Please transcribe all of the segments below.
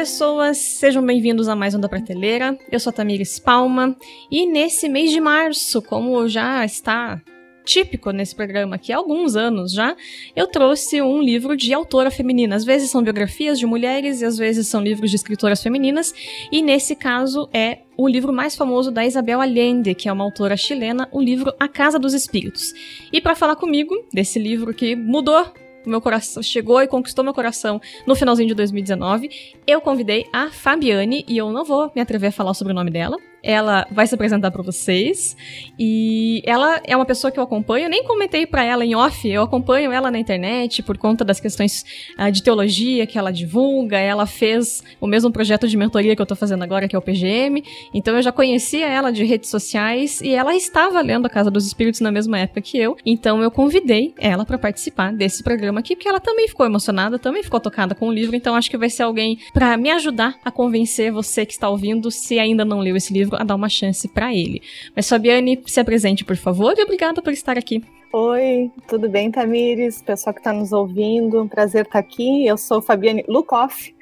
pessoas, sejam bem-vindos a mais um da Prateleira. Eu sou a Tamires Palma e nesse mês de março, como já está típico nesse programa aqui há alguns anos já, eu trouxe um livro de autora feminina. Às vezes são biografias de mulheres e às vezes são livros de escritoras femininas, e nesse caso é o livro mais famoso da Isabel Allende, que é uma autora chilena, o livro A Casa dos Espíritos. E para falar comigo desse livro que mudou meu coração chegou e conquistou meu coração no finalzinho de 2019. Eu convidei a Fabiane e eu não vou me atrever a falar sobre o nome dela, ela vai se apresentar para vocês. E ela é uma pessoa que eu acompanho. Nem comentei para ela em off, eu acompanho ela na internet por conta das questões uh, de teologia que ela divulga. Ela fez o mesmo projeto de mentoria que eu tô fazendo agora, que é o PGM. Então eu já conhecia ela de redes sociais e ela estava lendo A Casa dos Espíritos na mesma época que eu. Então eu convidei ela para participar desse programa aqui, porque ela também ficou emocionada, também ficou tocada com o livro. Então acho que vai ser alguém para me ajudar a convencer você que está ouvindo, se ainda não leu esse livro livro a dar uma chance para ele. Mas Fabiane, se apresente, por favor, e obrigada por estar aqui. Oi, tudo bem, Tamires? Pessoal que está nos ouvindo, um prazer estar aqui. Eu sou Fabiane Lukoff,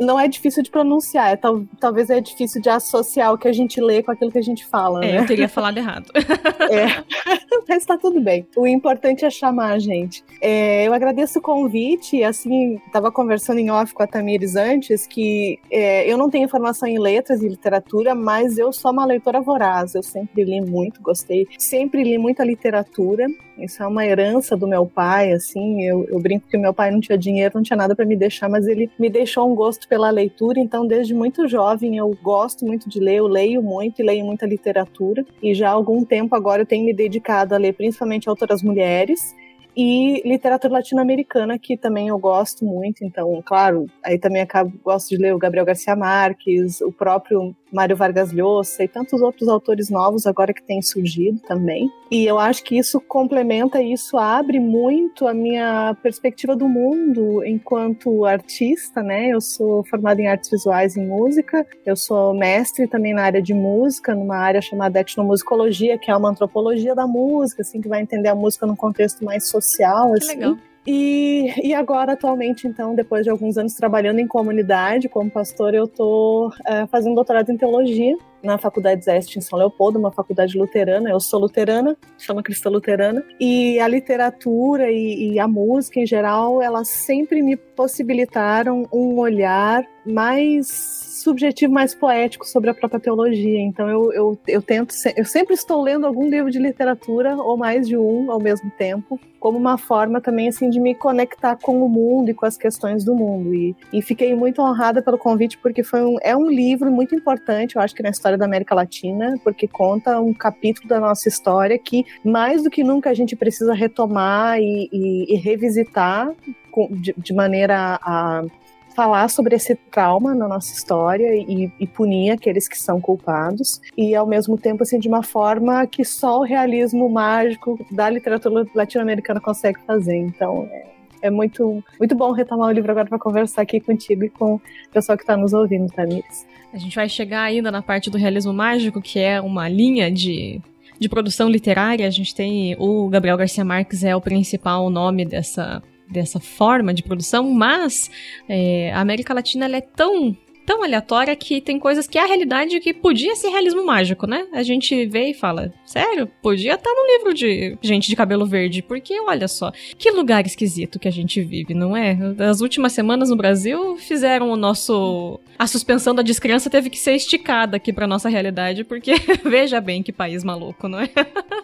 não é difícil de pronunciar, é, tal, talvez é difícil de associar o que a gente lê com aquilo que a gente fala. É, né? eu teria falado errado. é, mas tá tudo bem. O importante é chamar a gente. É, eu agradeço o convite, assim, estava conversando em off com a Tamires antes, que é, eu não tenho formação em letras e literatura, mas eu sou uma leitora voraz, eu sempre li muito, gostei, sempre li muita literatura, isso é uma herança do meu pai, assim, eu, eu brinco que meu pai não tinha dinheiro, não tinha nada para me deixar, mas ele me deixou um gosto pela leitura, então desde muito jovem eu gosto muito de ler, eu leio muito e leio muita literatura, e já há algum tempo agora eu tenho me dedicado a ler principalmente autoras mulheres, e literatura latino-americana, que também eu gosto muito, então, claro, aí também acabo, gosto de ler o Gabriel Garcia Marques, o próprio Mário Vargas Llosa e tantos outros autores novos agora que têm surgido também. E eu acho que isso complementa e isso abre muito a minha perspectiva do mundo enquanto artista, né? Eu sou formada em artes visuais e música, eu sou mestre também na área de música, numa área chamada etnomusicologia, que é uma antropologia da música, assim, que vai entender a música num contexto mais social, que assim. Legal. E, e agora, atualmente, então, depois de alguns anos trabalhando em comunidade como pastor, eu estou é, fazendo doutorado em teologia na Faculdade Zeste em São Leopoldo, uma faculdade luterana. Eu sou luterana, chama cristã luterana. E a literatura e, e a música em geral, elas sempre me possibilitaram um olhar mais subjetivo, mais poético sobre a própria teologia. Então eu, eu, eu tento, eu sempre estou lendo algum livro de literatura ou mais de um ao mesmo tempo, como uma forma também assim de me conectar com o mundo e com as questões do mundo. E, e fiquei muito honrada pelo convite porque foi um, é um livro muito importante, eu acho que na história da América Latina, porque conta um capítulo da nossa história que mais do que nunca a gente precisa retomar e, e, e revisitar de, de maneira a falar sobre esse trauma na nossa história e, e, punir aqueles que são culpados e ao mesmo tempo assim de uma forma que só o realismo mágico da literatura latino-americana consegue fazer. Então é, é, muito muito bom retomar o livro agora para conversar aqui contigo e com o pessoal que está nos ouvindo Tamires. A gente vai chegar ainda na parte do realismo mágico que é uma linha de de produção literária, a gente tem o Gabriel Garcia Marques é o principal nome dessa dessa forma de produção, mas é, a América Latina é tão tão aleatória que tem coisas que é a realidade que podia ser realismo mágico, né? A gente vê e fala, sério? Podia estar tá no livro de gente de cabelo verde, porque olha só, que lugar esquisito que a gente vive, não é? As últimas semanas no Brasil fizeram o nosso. A suspensão da descrença teve que ser esticada aqui pra nossa realidade, porque veja bem que país maluco, não é?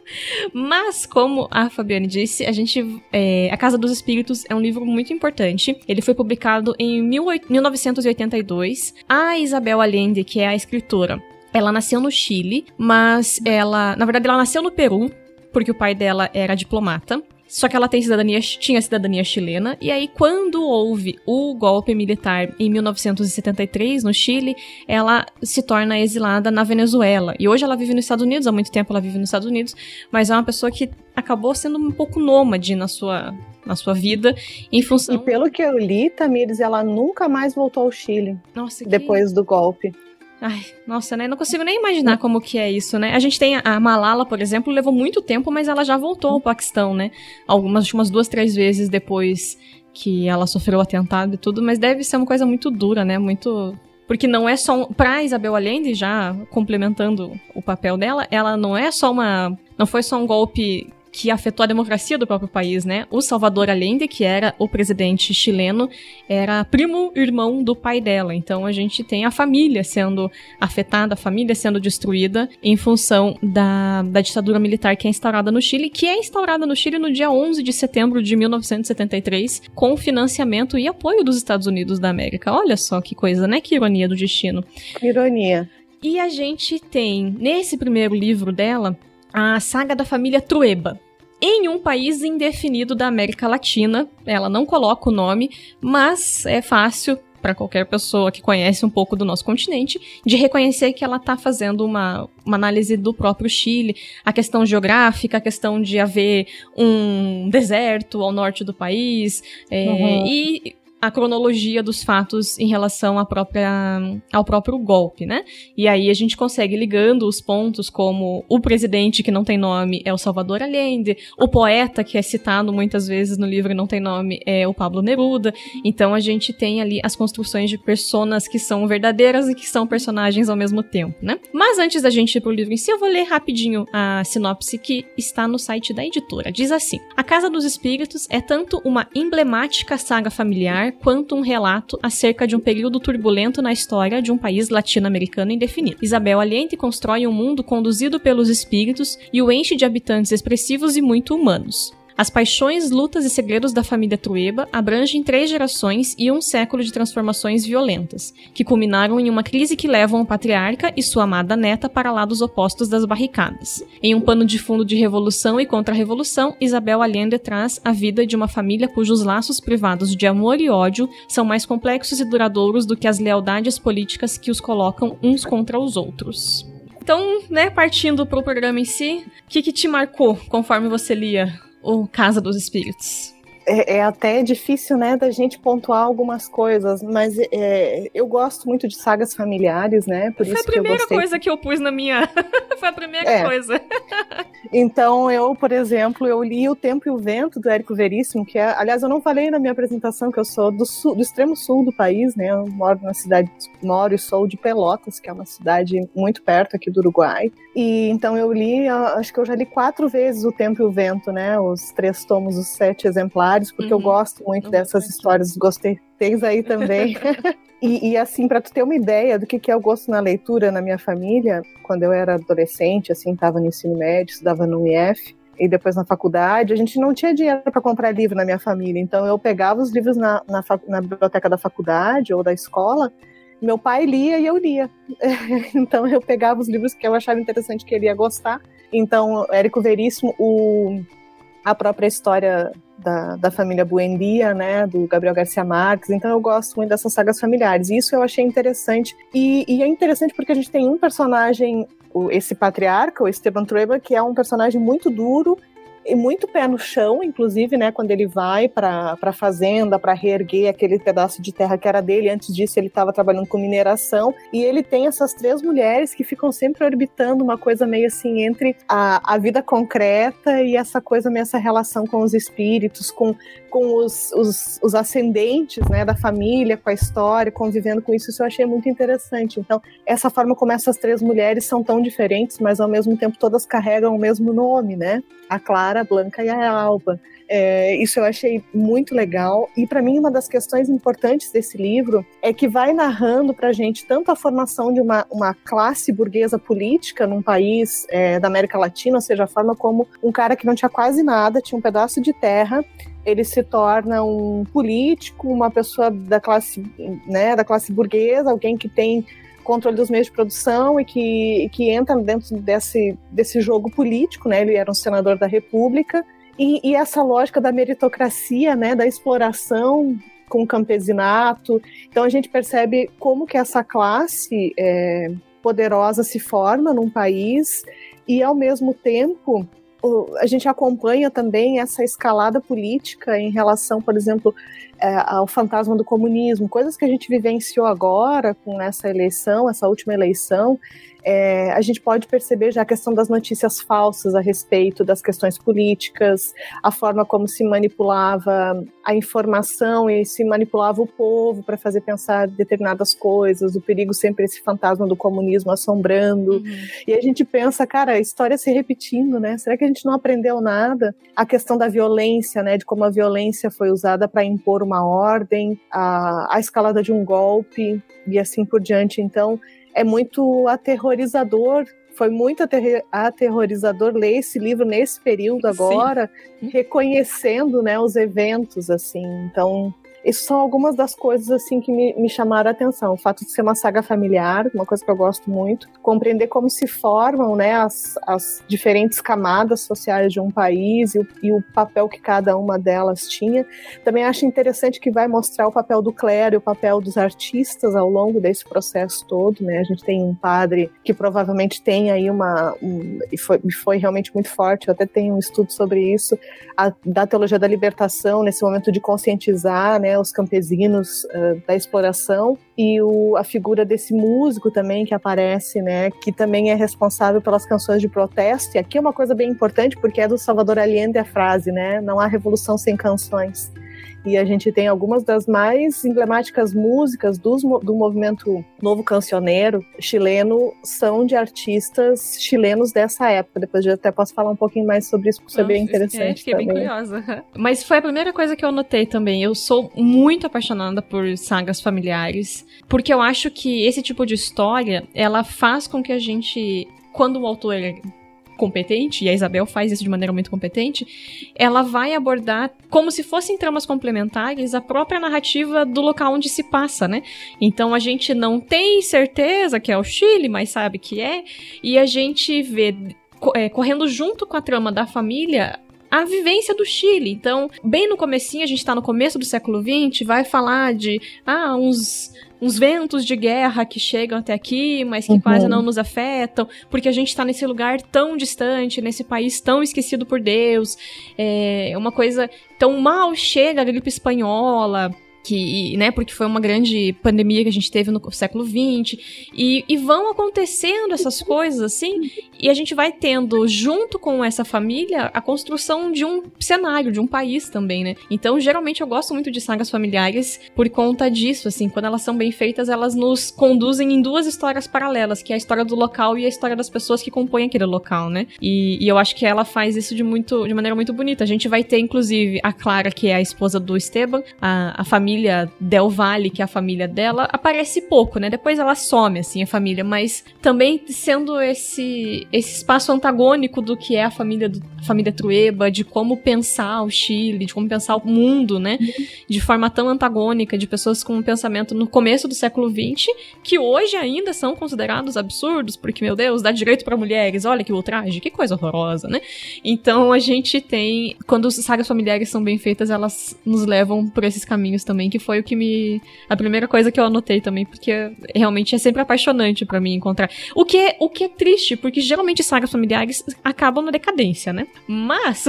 Mas, como a Fabiane disse, a gente. É, a Casa dos Espíritos é um livro muito importante. Ele foi publicado em 1982 a Isabel Allende, que é a escritora, ela nasceu no Chile, mas ela, na verdade, ela nasceu no Peru, porque o pai dela era diplomata. Só que ela tem cidadania, tinha cidadania chilena, e aí quando houve o golpe militar em 1973 no Chile, ela se torna exilada na Venezuela. E hoje ela vive nos Estados Unidos, há muito tempo ela vive nos Estados Unidos, mas é uma pessoa que acabou sendo um pouco nômade na sua na sua vida, em função... E pelo que eu li, Tamires, ela nunca mais voltou ao Chile. Nossa, que... Depois do golpe. Ai, nossa, né? Não consigo nem imaginar como que é isso, né? A gente tem a Malala, por exemplo, levou muito tempo, mas ela já voltou ao Paquistão, né? Algumas, umas duas, três vezes depois que ela sofreu atentado e tudo, mas deve ser uma coisa muito dura, né? Muito porque não é só um, para Isabel Allende já complementando o papel dela, ela não é só uma não foi só um golpe que afetou a democracia do próprio país, né? O Salvador Allende, que era o presidente chileno, era primo irmão do pai dela. Então a gente tem a família sendo afetada, a família sendo destruída em função da, da ditadura militar que é instaurada no Chile, que é instaurada no Chile no dia 11 de setembro de 1973, com financiamento e apoio dos Estados Unidos da América. Olha só que coisa, né? Que ironia do destino. Que ironia. E a gente tem, nesse primeiro livro dela, a saga da família Trueba em um país indefinido da América Latina. Ela não coloca o nome, mas é fácil para qualquer pessoa que conhece um pouco do nosso continente, de reconhecer que ela está fazendo uma, uma análise do próprio Chile, a questão geográfica, a questão de haver um deserto ao norte do país, é, uhum. e a cronologia dos fatos em relação à própria, ao próprio golpe, né? E aí a gente consegue ligando os pontos como o presidente que não tem nome é o Salvador Allende, o poeta que é citado muitas vezes no livro e não tem nome é o Pablo Neruda. Então a gente tem ali as construções de personas que são verdadeiras e que são personagens ao mesmo tempo, né? Mas antes da gente ir pro livro em si, eu vou ler rapidinho a sinopse que está no site da editora. Diz assim: A Casa dos Espíritos é tanto uma emblemática saga familiar quanto um relato acerca de um período turbulento na história de um país latino-americano indefinido. Isabel Allende constrói um mundo conduzido pelos espíritos e o enche de habitantes expressivos e muito humanos. As paixões, lutas e segredos da família Trueba abrangem três gerações e um século de transformações violentas, que culminaram em uma crise que levam o patriarca e sua amada neta para lados opostos das barricadas. Em um pano de fundo de revolução e contra-revolução, Isabel Allende traz a vida de uma família cujos laços privados de amor e ódio são mais complexos e duradouros do que as lealdades políticas que os colocam uns contra os outros. Então, né, partindo pro programa em si, o que, que te marcou conforme você lia ou Casa dos Espíritos? É, é, até difícil, né, da gente pontuar algumas coisas, mas é, eu gosto muito de sagas familiares, né? Por Foi isso a primeira que eu gostei... coisa que eu pus na minha. Foi a primeira é. coisa. então, eu, por exemplo, eu li O Tempo e o Vento, do Érico Veríssimo, que é. Aliás, eu não falei na minha apresentação que eu sou do, sul, do extremo sul do país, né? Eu moro na cidade, moro e sou de Pelotas, que é uma cidade muito perto aqui do Uruguai. E então eu li, acho que eu já li quatro vezes O Tempo e o Vento, né? Os três tomos, os sete exemplares porque uhum. eu gosto muito dessas histórias, gostei, tens aí também. e, e, assim, para tu ter uma ideia do que, que é o gosto na leitura na minha família, quando eu era adolescente, assim, estava no ensino médio, estudava no IF, e depois na faculdade, a gente não tinha dinheiro para comprar livro na minha família, então eu pegava os livros na, na, na biblioteca da faculdade ou da escola, meu pai lia e eu lia. então eu pegava os livros que eu achava interessante que ele ia gostar. Então, Érico Veríssimo, o, a própria história da, da família Buendia, né, do Gabriel Garcia Marques. Então eu gosto muito dessas sagas familiares. Isso eu achei interessante. E, e é interessante porque a gente tem um personagem, esse patriarca, o Esteban Trueba, que é um personagem muito duro e muito pé no chão, inclusive, né, quando ele vai para a fazenda para reerguer aquele pedaço de terra que era dele. Antes disso, ele estava trabalhando com mineração e ele tem essas três mulheres que ficam sempre orbitando uma coisa meio assim entre a, a vida concreta e essa coisa meio essa relação com os espíritos, com, com os, os, os ascendentes, né, da família, com a história, convivendo com isso. Isso eu achei muito interessante. Então, essa forma como essas três mulheres são tão diferentes, mas ao mesmo tempo todas carregam o mesmo nome, né? A Clara a Blanca e a Alba. É, isso eu achei muito legal. E para mim, uma das questões importantes desse livro é que vai narrando para a gente tanto a formação de uma, uma classe burguesa política num país é, da América Latina, ou seja, a forma como um cara que não tinha quase nada, tinha um pedaço de terra, ele se torna um político, uma pessoa da classe, né, da classe burguesa, alguém que tem controle dos meios de produção e que, que entra dentro desse, desse jogo político, né? Ele era um senador da República e, e essa lógica da meritocracia, né? Da exploração com o campesinato. Então a gente percebe como que essa classe é, poderosa se forma num país e ao mesmo tempo a gente acompanha também essa escalada política em relação, por exemplo, ao fantasma do comunismo, coisas que a gente vivenciou agora com essa eleição, essa última eleição, é, a gente pode perceber já a questão das notícias falsas a respeito das questões políticas, a forma como se manipulava a informação e se manipulava o povo para fazer pensar determinadas coisas, o perigo sempre esse fantasma do comunismo assombrando. Uhum. E a gente pensa, cara, a história se repetindo, né? Será que a gente não aprendeu nada? A questão da violência, né? De como a violência foi usada para impor uma ordem, a, a escalada de um golpe e assim por diante. Então, é muito aterrorizador foi muito aterrorizador ler esse livro nesse período agora, Sim. reconhecendo né, os eventos, assim. Então, isso são algumas das coisas assim que me, me chamaram a atenção. O fato de ser uma saga familiar, uma coisa que eu gosto muito. Compreender como se formam né, as, as diferentes camadas sociais de um país e o, e o papel que cada uma delas tinha. Também acho interessante que vai mostrar o papel do clero e o papel dos artistas ao longo desse processo todo. Né? A gente tem um padre que provavelmente tem aí uma. Um, e foi, foi realmente muito forte, eu até tenho um estudo sobre isso, a, da teologia da libertação, nesse momento de conscientizar, né? Né, os campesinos uh, da exploração e o, a figura desse músico também que aparece, né, que também é responsável pelas canções de protesto. E aqui é uma coisa bem importante porque é do Salvador Allende a frase, né, não há revolução sem canções. E a gente tem algumas das mais emblemáticas músicas do, do movimento novo cancioneiro chileno são de artistas chilenos dessa época. Depois eu até posso falar um pouquinho mais sobre isso, porque isso é bem interessante. É, fiquei também. bem curiosa. Mas foi a primeira coisa que eu notei também. Eu sou muito apaixonada por sagas familiares, porque eu acho que esse tipo de história, ela faz com que a gente quando o autor competente, e a Isabel faz isso de maneira muito competente, ela vai abordar como se fossem tramas complementares a própria narrativa do local onde se passa, né? Então a gente não tem certeza que é o Chile, mas sabe que é, e a gente vê é, correndo junto com a trama da família a vivência do Chile. Então, bem no comecinho, a gente está no começo do século XX, vai falar de ah, uns uns ventos de guerra que chegam até aqui, mas que uhum. quase não nos afetam, porque a gente está nesse lugar tão distante, nesse país tão esquecido por Deus. É uma coisa tão mal chega a gripe espanhola que, né, porque foi uma grande pandemia que a gente teve no século XX, e, e vão acontecendo essas coisas assim, e a gente vai tendo, junto com essa família, a construção de um cenário, de um país também, né? Então, geralmente eu gosto muito de sagas familiares por conta disso, assim, quando elas são bem feitas, elas nos conduzem em duas histórias paralelas, que é a história do local e a história das pessoas que compõem aquele local, né? E, e eu acho que ela faz isso de muito, de maneira muito bonita. A gente vai ter, inclusive, a Clara, que é a esposa do Esteban, a, a família família Del Valle, que é a família dela, aparece pouco, né? Depois ela some, assim, a família, mas também sendo esse, esse espaço antagônico do que é a família, do, família Trueba, de como pensar o Chile, de como pensar o mundo, né? De forma tão antagônica, de pessoas com um pensamento no começo do século XX, que hoje ainda são considerados absurdos, porque, meu Deus, dá direito para mulheres, olha que ultraje, que coisa horrorosa, né? Então a gente tem, quando as sagas familiares são bem feitas, elas nos levam por esses caminhos também que foi o que me. A primeira coisa que eu anotei também, porque realmente é sempre apaixonante para mim encontrar. O que, é, o que é triste, porque geralmente sagas familiares acabam na decadência, né? Mas.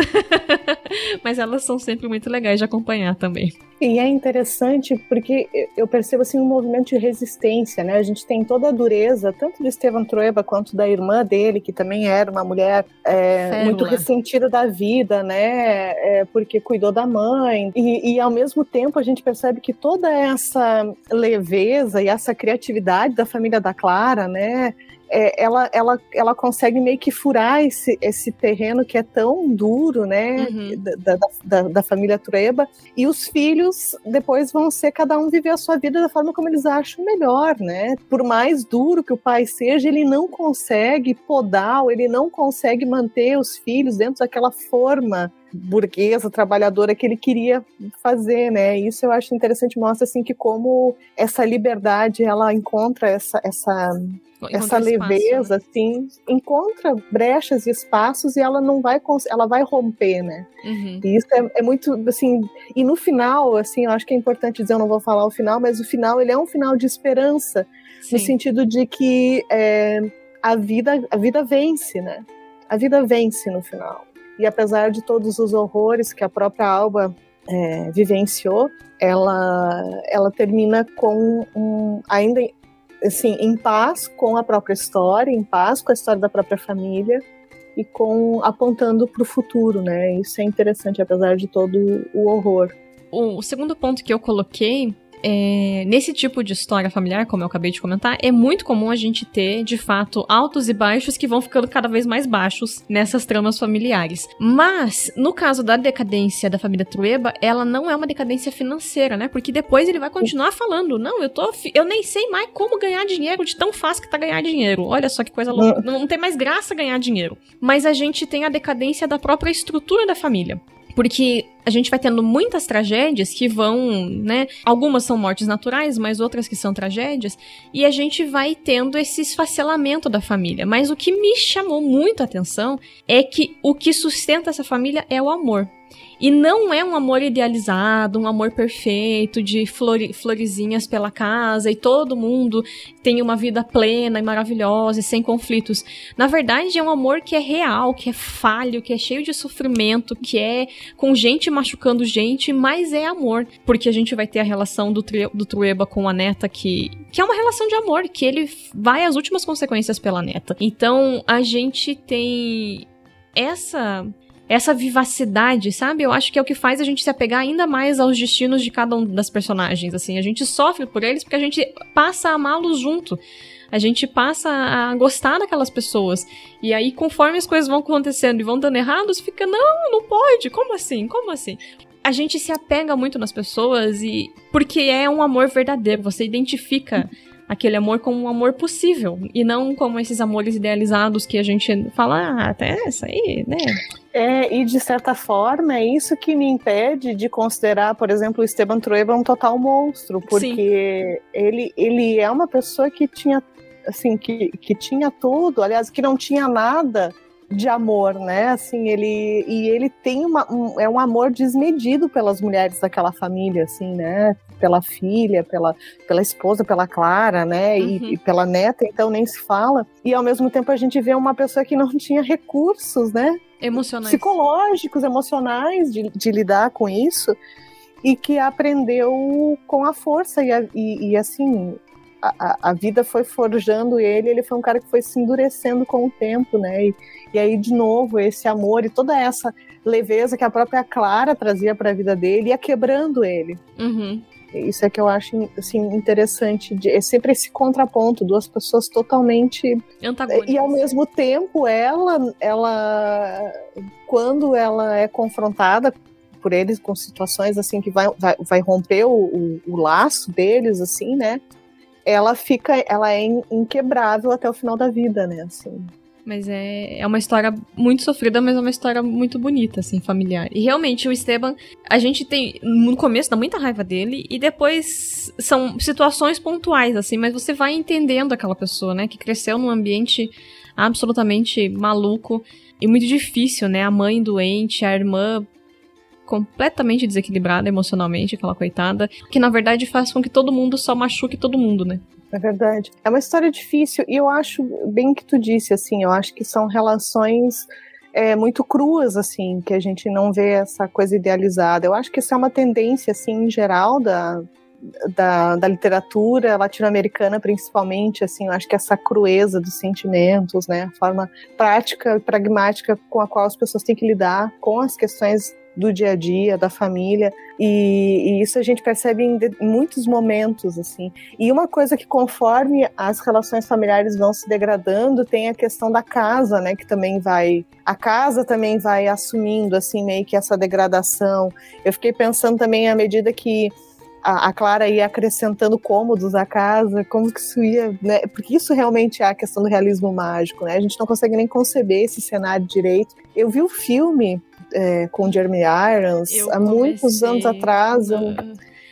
Mas elas são sempre muito legais de acompanhar também. E é interessante porque eu percebo assim um movimento de resistência, né? A gente tem toda a dureza, tanto do Estevam Trueba quanto da irmã dele, que também era uma mulher é, muito ressentida da vida, né? É, porque cuidou da mãe. E, e ao mesmo tempo a gente percebe que toda essa leveza e essa criatividade da família da Clara, né? É, ela, ela, ela consegue meio que furar esse, esse terreno que é tão duro, né, uhum. da, da, da, família Trueba, e os filhos depois vão ser cada um viver a sua vida da forma como eles acham melhor, né? Por mais duro que o pai seja, ele não consegue podar, ele não consegue manter os filhos dentro daquela forma burguesa, trabalhadora que ele queria fazer, né? Isso eu acho interessante, mostra assim que como essa liberdade ela encontra essa essa essa leveza, espaço, né? assim, encontra brechas e espaços e ela não vai, ela vai romper, né? Uhum. E isso é, é, muito, assim, e no final, assim, eu acho que é importante dizer, eu não vou falar o final, mas o final, ele é um final de esperança, Sim. no sentido de que é, a vida, a vida vence, né? A vida vence no final. E apesar de todos os horrores que a própria Alba é, vivenciou, ela, ela termina com um, ainda assim, em paz com a própria história, em paz com a história da própria família e com apontando para o futuro, né? Isso é interessante, apesar de todo o horror. O segundo ponto que eu coloquei é, nesse tipo de história familiar, como eu acabei de comentar, é muito comum a gente ter, de fato, altos e baixos que vão ficando cada vez mais baixos nessas tramas familiares. Mas, no caso da decadência da família Trueba, ela não é uma decadência financeira, né? Porque depois ele vai continuar falando: não, eu tô. Eu nem sei mais como ganhar dinheiro de tão fácil que tá ganhar dinheiro. Olha só que coisa louca. Não, não tem mais graça ganhar dinheiro. Mas a gente tem a decadência da própria estrutura da família. Porque a gente vai tendo muitas tragédias que vão, né? Algumas são mortes naturais, mas outras que são tragédias, e a gente vai tendo esse esfacelamento da família. Mas o que me chamou muito a atenção é que o que sustenta essa família é o amor. E não é um amor idealizado, um amor perfeito, de flore, florezinhas pela casa e todo mundo tem uma vida plena e maravilhosa e sem conflitos. Na verdade, é um amor que é real, que é falho, que é cheio de sofrimento, que é com gente machucando gente, mas é amor. Porque a gente vai ter a relação do, do Trueba com a neta, que, que é uma relação de amor, que ele vai às últimas consequências pela neta. Então, a gente tem essa essa vivacidade, sabe? Eu acho que é o que faz a gente se apegar ainda mais aos destinos de cada um das personagens, assim. A gente sofre por eles porque a gente passa a amá-los junto. A gente passa a gostar daquelas pessoas. E aí, conforme as coisas vão acontecendo e vão dando errados, fica, não, não pode, como assim? Como assim? A gente se apega muito nas pessoas e. Porque é um amor verdadeiro, você identifica aquele amor como um amor possível e não como esses amores idealizados que a gente fala, ah, até essa aí, né? É, e de certa forma é isso que me impede de considerar, por exemplo, o Esteban Trueba um total monstro, porque ele, ele é uma pessoa que tinha assim, que, que tinha tudo, aliás, que não tinha nada de amor, né? Assim, ele e ele tem uma, um, é um amor desmedido pelas mulheres daquela família, assim, né? Pela filha, pela, pela esposa, pela Clara, né? Uhum. E, e, pela neta, então nem se fala. E ao mesmo tempo a gente vê uma pessoa que não tinha recursos, né? Emocionais. Psicológicos, emocionais de, de lidar com isso e que aprendeu com a força e, e, e assim a, a, vida foi forjando ele, ele foi um cara que foi se endurecendo com o tempo, né? E, e aí, de novo, esse amor e toda essa leveza que a própria Clara trazia para a vida dele ia quebrando ele. Uhum. Isso é que eu acho assim, interessante. De, é sempre esse contraponto, duas pessoas totalmente. Antagônicas. E ao mesmo tempo, ela, ela, quando ela é confrontada por eles com situações assim que vai, vai, vai romper o, o, o laço deles, assim, né? ela fica, ela é inquebrável até o final da vida, né? Assim. Mas é, é uma história muito sofrida, mas é uma história muito bonita, assim, familiar. E realmente, o Esteban, a gente tem. No começo dá muita raiva dele, e depois são situações pontuais, assim, mas você vai entendendo aquela pessoa, né? Que cresceu num ambiente absolutamente maluco e muito difícil, né? A mãe doente, a irmã completamente desequilibrada emocionalmente, aquela coitada, que na verdade faz com que todo mundo só machuque todo mundo, né? É verdade. É uma história difícil e eu acho bem que tu disse assim, eu acho que são relações é, muito cruas assim, que a gente não vê essa coisa idealizada. Eu acho que isso é uma tendência assim em geral da da, da literatura latino-americana principalmente assim eu acho que essa crueza dos sentimentos né a forma prática e pragmática com a qual as pessoas têm que lidar com as questões do dia a dia, da família, e, e isso a gente percebe em, muitos momentos, assim. E uma coisa que conforme as relações familiares vão se degradando, tem a questão da casa, né, que também vai, a casa também vai assumindo, assim, meio que essa degradação. Eu fiquei pensando também à medida que a, a, Clara ia acrescentando cômodos à casa, como que isso ia, né? Porque isso realmente é a questão do realismo mágico, né? A gente não consegue nem conceber esse cenário direito. Eu vi o filme é, com Jeremy Irons eu há muitos anos atrás. Eu,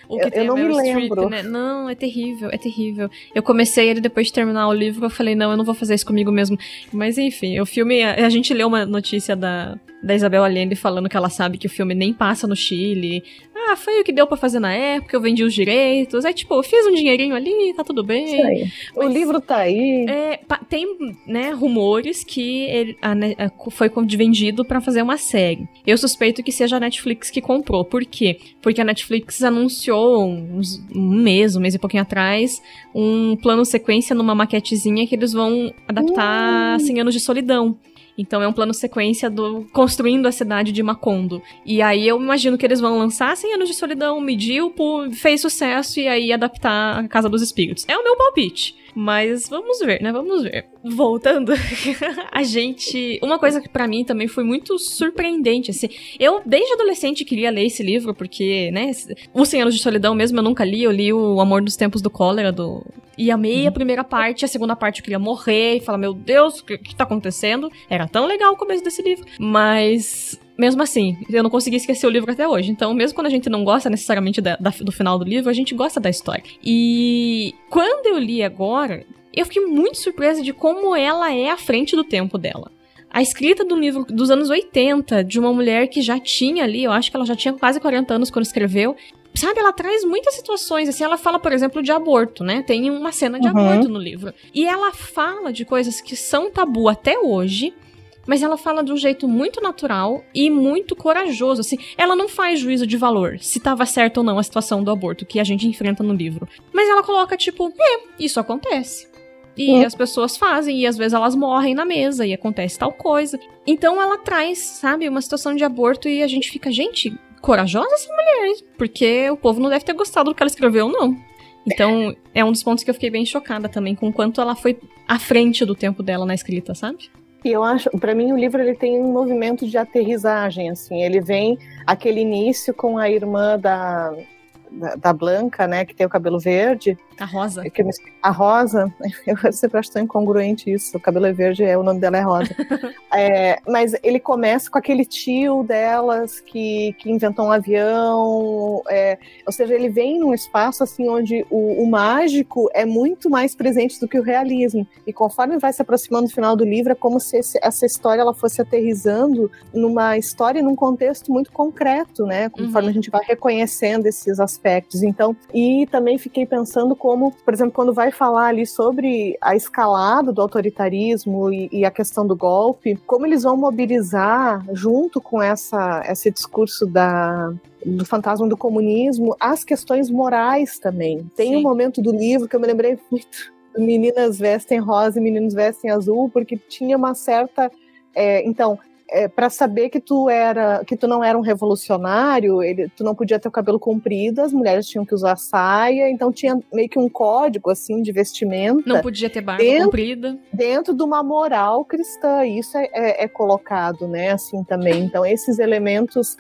eu, eu não me lembro. Streep, né? Não, é terrível, é terrível. Eu comecei ele depois de terminar o livro, eu falei, não, eu não vou fazer isso comigo mesmo. Mas enfim, o filme, a, a gente leu uma notícia da, da Isabel Allende falando que ela sabe que o filme nem passa no Chile. Ah, foi o que deu para fazer na época, eu vendi os direitos. Aí, tipo, fiz um dinheirinho ali, tá tudo bem. Isso aí. Mas, o livro tá aí. É, tem, né, rumores que ele a, a, foi vendido para fazer uma série. Eu suspeito que seja a Netflix que comprou. Por quê? Porque a Netflix anunciou uns, um mês, um mês e pouquinho atrás, um plano sequência numa maquetezinha que eles vão adaptar uh. 100 anos de solidão. Então é um plano sequência do construindo a cidade de Macondo. E aí eu imagino que eles vão lançar 100 anos de solidão, mediu, fez sucesso e aí adaptar a Casa dos Espíritos. É o meu palpite. Mas vamos ver, né? Vamos ver. Voltando, a gente. Uma coisa que para mim também foi muito surpreendente, assim. Eu, desde adolescente, queria ler esse livro, porque, né? O Cem Anos de Solidão mesmo eu nunca li. Eu li O Amor dos Tempos do Cólera, do. E amei a uhum. primeira parte, a segunda parte eu queria morrer e falar, meu Deus, o que, que tá acontecendo? Era tão legal o começo desse livro. Mas mesmo assim, eu não consegui esquecer o livro até hoje. Então, mesmo quando a gente não gosta necessariamente da, da, do final do livro, a gente gosta da história. E quando eu li agora, eu fiquei muito surpresa de como ela é à frente do tempo dela. A escrita do livro dos anos 80, de uma mulher que já tinha ali, eu acho que ela já tinha quase 40 anos quando escreveu, sabe, ela traz muitas situações, assim, ela fala, por exemplo, de aborto, né? Tem uma cena de uhum. aborto no livro. E ela fala de coisas que são tabu até hoje, mas ela fala de um jeito muito natural e muito corajoso, assim. Ela não faz juízo de valor, se estava certo ou não a situação do aborto que a gente enfrenta no livro. Mas ela coloca, tipo, é, isso acontece. E hum. as pessoas fazem, e às vezes elas morrem na mesa, e acontece tal coisa. Então ela traz, sabe, uma situação de aborto e a gente fica, gente, corajosa essa mulher, porque o povo não deve ter gostado do que ela escreveu, não. Então, é um dos pontos que eu fiquei bem chocada também, com o quanto ela foi à frente do tempo dela na escrita, sabe? E eu acho, para mim, o livro ele tem um movimento de aterrissagem, assim. Ele vem aquele início com a irmã da, da, da Blanca, né, que tem o cabelo verde, a Rosa. É a Rosa, eu sempre acho tão incongruente isso. O cabelo é verde, é, o nome dela é Rosa. é, mas ele começa com aquele tio delas que, que inventou um avião. É, ou seja, ele vem num espaço assim onde o, o, mágico é muito mais presente do que o realismo. E conforme vai se aproximando do final do livro, é como se esse, essa história ela fosse aterrizando numa história, num contexto muito concreto, né? Conforme uhum. a gente vai reconhecendo esses aspectos. Então, e também fiquei pensando como, por exemplo, quando vai falar ali sobre a escalada do autoritarismo e, e a questão do golpe, como eles vão mobilizar junto com essa, esse discurso da, do fantasma do comunismo, as questões morais também. Tem Sim. um momento do livro que eu me lembrei muito. Meninas vestem rosa e meninos vestem azul, porque tinha uma certa. É, então, é, para saber que tu era que tu não era um revolucionário, ele, tu não podia ter o cabelo comprido, as mulheres tinham que usar saia, então tinha meio que um código assim de vestimenta. Não podia ter barba dentro, comprida. Dentro de uma moral cristã, isso é, é, é colocado, né, assim também. Então esses elementos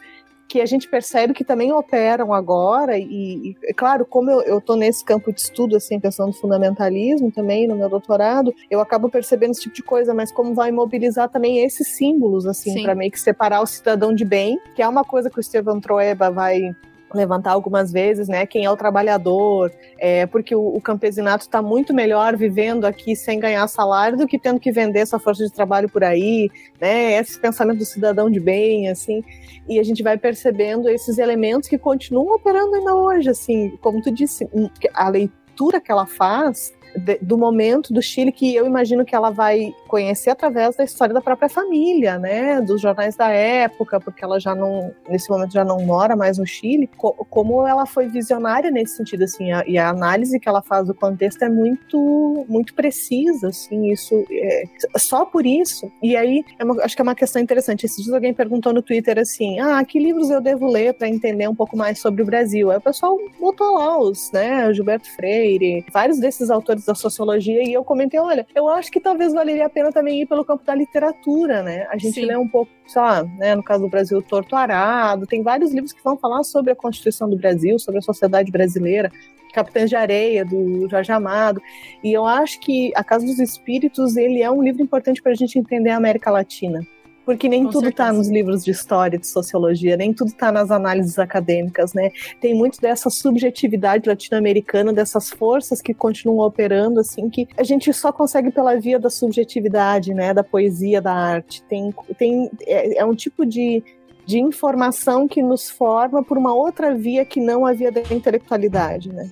que a gente percebe que também operam agora, e, e claro, como eu estou nesse campo de estudo, assim, questão do fundamentalismo também, no meu doutorado, eu acabo percebendo esse tipo de coisa, mas como vai mobilizar também esses símbolos, assim, para meio que separar o cidadão de bem, que é uma coisa que o Estevam Troeba vai levantar algumas vezes, né? Quem é o trabalhador, é, porque o, o campesinato está muito melhor vivendo aqui sem ganhar salário do que tendo que vender sua força de trabalho por aí, né? Esse pensamento do cidadão de bem, assim, e a gente vai percebendo esses elementos que continuam operando ainda hoje, assim, como tu disse, a leitura que ela faz do momento do Chile que eu imagino que ela vai conhecer através da história da própria família, né, dos jornais da época, porque ela já não, nesse momento já não mora mais no Chile, co como ela foi visionária nesse sentido, assim, a, e a análise que ela faz do contexto é muito, muito precisa, assim, isso, é, só por isso, e aí, é uma, acho que é uma questão interessante, esses dias alguém perguntou no Twitter assim, ah, que livros eu devo ler para entender um pouco mais sobre o Brasil? Aí o pessoal botou lá os, né, Gilberto Freire, vários desses autores da sociologia, e eu comentei, olha, eu acho que talvez valeria a pena também ir pelo campo da literatura, né? A gente Sim. lê um pouco, sei lá, né, no caso do Brasil, Torto Arado, tem vários livros que vão falar sobre a Constituição do Brasil, sobre a sociedade brasileira, Capitães de Areia, do Jorge Amado, e eu acho que A Casa dos Espíritos, ele é um livro importante para a gente entender a América Latina. Porque nem Com tudo está nos livros de história, de sociologia, nem tudo está nas análises acadêmicas, né? Tem muito dessa subjetividade latino-americana, dessas forças que continuam operando, assim, que a gente só consegue pela via da subjetividade, né? Da poesia, da arte. Tem, tem, é, é um tipo de, de informação que nos forma por uma outra via que não a via da intelectualidade, né?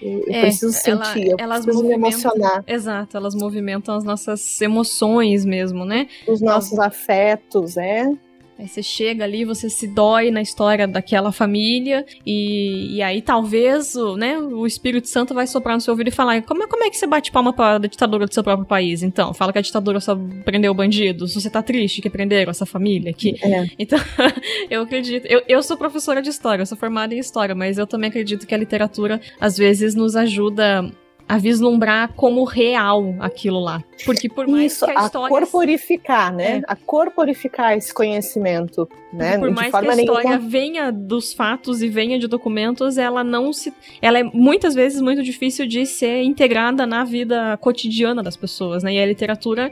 Eu, é, preciso sentir, ela, eu preciso me emocionar. Exato, elas movimentam as nossas emoções mesmo, né? Os nossos afetos, é. Aí você chega ali, você se dói na história daquela família, e, e aí talvez o, né, o Espírito Santo vai soprar no seu ouvido e falar: como, como é que você bate palma pra ditadura do seu próprio país? Então, fala que a ditadura só prendeu bandidos, você tá triste que prenderam essa família aqui. É. Então, eu acredito. Eu, eu sou professora de história, eu sou formada em história, mas eu também acredito que a literatura às vezes nos ajuda a vislumbrar como real aquilo lá. Porque por mais Isso, que a história... a corporificar, né? É. A corporificar esse conhecimento, né? Porque por mais que a história nenhuma... venha dos fatos e venha de documentos, ela não se... Ela é muitas vezes muito difícil de ser integrada na vida cotidiana das pessoas, né? E a literatura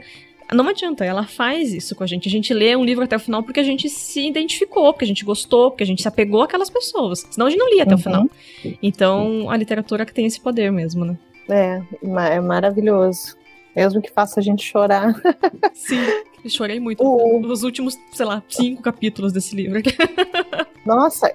não adianta, ela faz isso com a gente. A gente lê um livro até o final porque a gente se identificou, porque a gente gostou, porque a gente se apegou àquelas pessoas. Senão a gente não lia até uhum. o final. Então, a literatura que tem esse poder mesmo, né? É, é maravilhoso. Mesmo que faça a gente chorar. Sim, chorei muito o... nos últimos, sei lá, cinco capítulos desse livro. Nossa,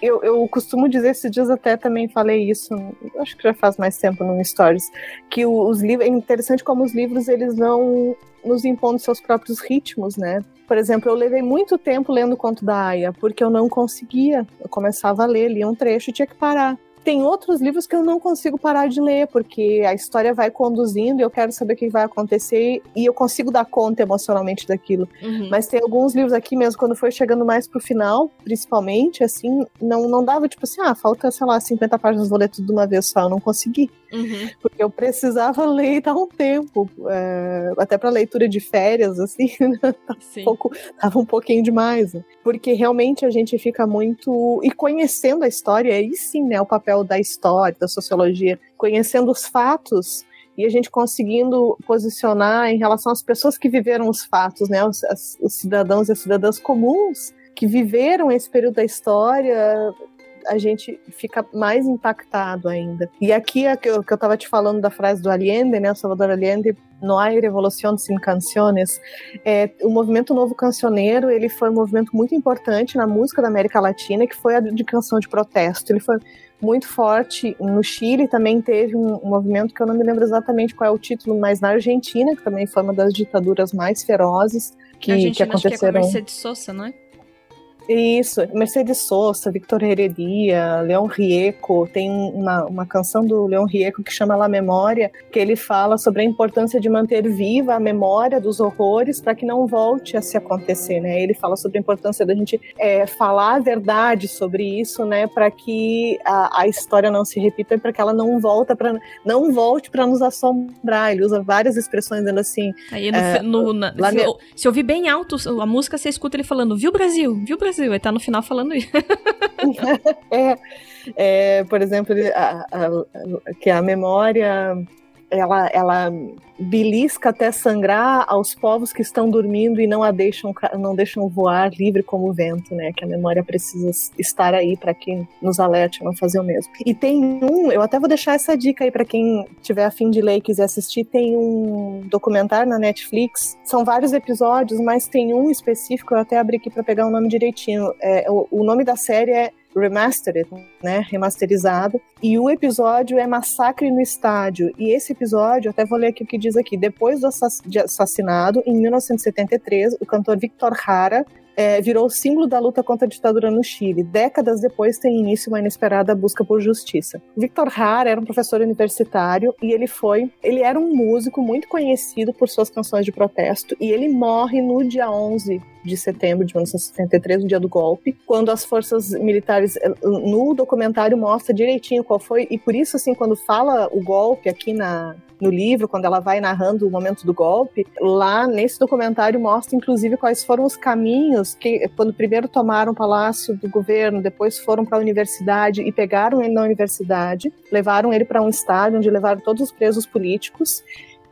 eu, eu costumo dizer, esses dias até também falei isso, acho que já faz mais tempo no Stories, que os livros, é interessante como os livros eles vão nos impondo seus próprios ritmos, né? Por exemplo, eu levei muito tempo lendo o conto da Aya, porque eu não conseguia. Eu começava a ler, lia um trecho e tinha que parar tem outros livros que eu não consigo parar de ler, porque a história vai conduzindo e eu quero saber o que vai acontecer e eu consigo dar conta emocionalmente daquilo. Uhum. Mas tem alguns livros aqui mesmo, quando foi chegando mais pro final, principalmente, assim, não, não dava tipo assim, ah, falta, sei lá, 50 páginas, vou ler tudo de uma vez só. Eu não consegui. Uhum. Porque eu precisava ler e dar um tempo. É, até para leitura de férias, assim, né? tava, um pouco, tava um pouquinho demais. Né? Porque realmente a gente fica muito. E conhecendo a história, aí sim, né? O papel da história, da sociologia, conhecendo os fatos e a gente conseguindo posicionar em relação às pessoas que viveram os fatos, né? Os, as, os cidadãos e as cidadãs comuns que viveram esse período da história, a gente fica mais impactado ainda. E aqui, é que eu, que eu tava te falando da frase do Allende, né, Salvador Allende, no hay revolución sin canciones. É, o movimento novo cancioneiro, ele foi um movimento muito importante na música da América Latina, que foi a de canção de protesto. Ele foi muito forte no Chile, também teve um, um movimento que eu não me lembro exatamente qual é o título, mas na Argentina, que também foi uma das ditaduras mais ferozes que, que aconteceram. Acho que é com Mercedes Sosa, não é? Isso, Mercedes Sosa, Victor Heredia, Leon Rieco, tem uma, uma canção do Leon Rieco que chama La Memória, que ele fala sobre a importância de manter viva a memória dos horrores para que não volte a se acontecer, né? Ele fala sobre a importância da gente é, falar a verdade sobre isso, né? Para que a, a, história não se repita e para que ela não volta para não volte para nos assombrar. Ele usa várias exprões dizendo assim. Aí no, é, no, na, se, me... se ouvir bem alto a música, você escuta ele falando: "Viu Brasil? Viu Brasil?" Vai estar no final falando isso. é, é, por exemplo, a, a, que a memória ela, ela belisca até sangrar aos povos que estão dormindo e não a deixam não deixam voar livre como o vento, né? Que a memória precisa estar aí para que nos alerte não fazer o mesmo. E tem um, eu até vou deixar essa dica aí para quem tiver a fim de ler e quiser assistir, tem um documentário na Netflix. São vários episódios, mas tem um específico, eu até abri aqui para pegar o nome direitinho. É, o, o nome da série é remastered, né, remasterizado, e o episódio é Massacre no Estádio. E esse episódio, até vou ler aqui o que diz aqui, depois do assassinado, em 1973, o cantor Victor Hara é, virou símbolo da luta contra a ditadura no Chile. Décadas depois tem início uma inesperada busca por justiça. Victor Hara era um professor universitário e ele foi, ele era um músico muito conhecido por suas canções de protesto e ele morre no dia 11 de setembro de 1973, no dia do golpe, quando as forças militares eh, no documentário mostra direitinho qual foi e por isso assim quando fala o golpe aqui na no livro, quando ela vai narrando o momento do golpe, lá nesse documentário mostra inclusive quais foram os caminhos que, quando primeiro tomaram o palácio do governo, depois foram para a universidade e pegaram ele na universidade, levaram ele para um estádio onde levaram todos os presos políticos